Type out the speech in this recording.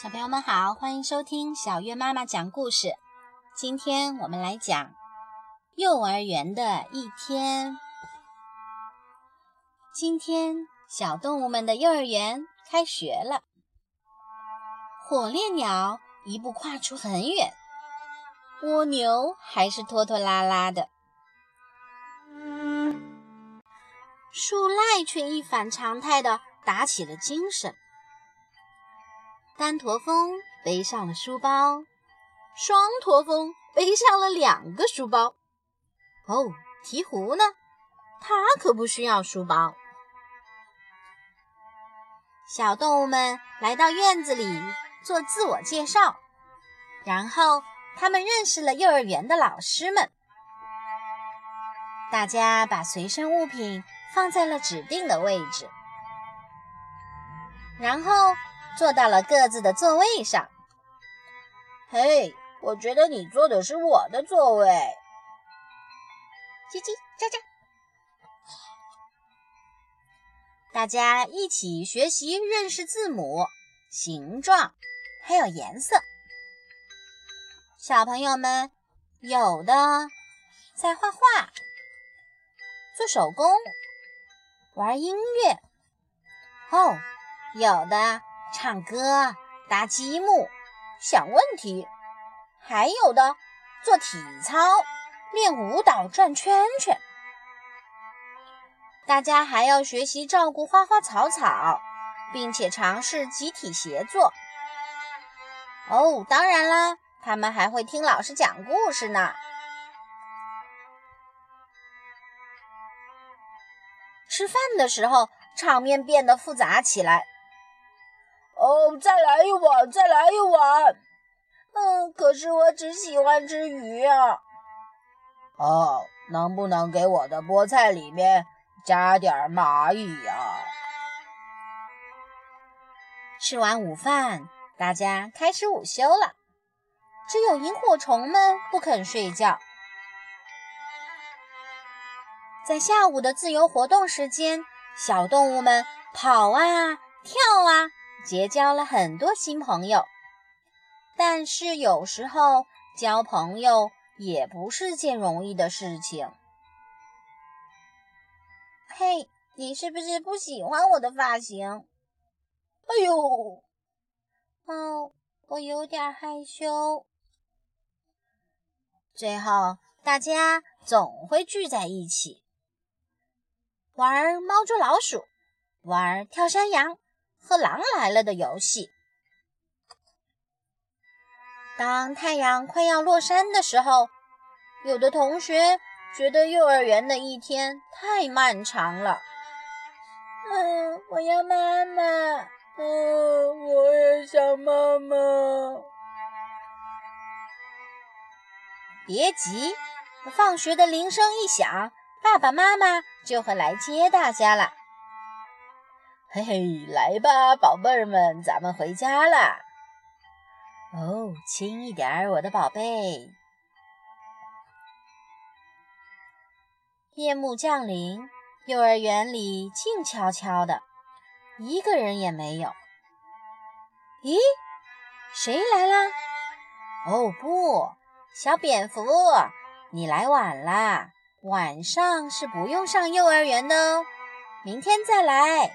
小朋友们好，欢迎收听小月妈妈讲故事。今天我们来讲幼儿园的一天。今天小动物们的幼儿园开学了。火烈鸟一步跨出很远，蜗牛还是拖拖拉拉的，树赖却一反常态的打起了精神。单驼峰背上了书包，双驼峰背上了两个书包。哦，鹈鹕呢？它可不需要书包。小动物们来到院子里做自我介绍，然后他们认识了幼儿园的老师们。大家把随身物品放在了指定的位置，然后。坐到了各自的座位上。嘿，我觉得你坐的是我的座位。叽叽喳喳，大家一起学习认识字母、形状，还有颜色。小朋友们有的在画画、做手工、玩音乐。哦，有的。唱歌、搭积木、想问题，还有的做体操、练舞蹈、转圈圈。大家还要学习照顾花花草草，并且尝试集体协作。哦，当然啦，他们还会听老师讲故事呢。吃饭的时候，场面变得复杂起来。哦，再来一碗，再来一碗。嗯，可是我只喜欢吃鱼呀。哦，能不能给我的菠菜里面加点蚂蚁呀？吃完午饭，大家开始午休了。只有萤火虫们不肯睡觉。在下午的自由活动时间，小动物们跑啊，跳啊。结交了很多新朋友，但是有时候交朋友也不是件容易的事情。嘿，你是不是不喜欢我的发型？哎呦，哦，我有点害羞。最后，大家总会聚在一起，玩猫捉老鼠，玩跳山羊。和狼来了的游戏。当太阳快要落山的时候，有的同学觉得幼儿园的一天太漫长了。嗯，我要妈妈。嗯，我也想妈妈。别急，放学的铃声一响，爸爸妈妈就会来接大家了。嘿嘿，来吧，宝贝儿们，咱们回家啦！哦，轻一点儿，我的宝贝。夜幕降临，幼儿园里静悄悄的，一个人也没有。咦，谁来啦？哦不，小蝙蝠，你来晚啦！晚上是不用上幼儿园的哦，明天再来。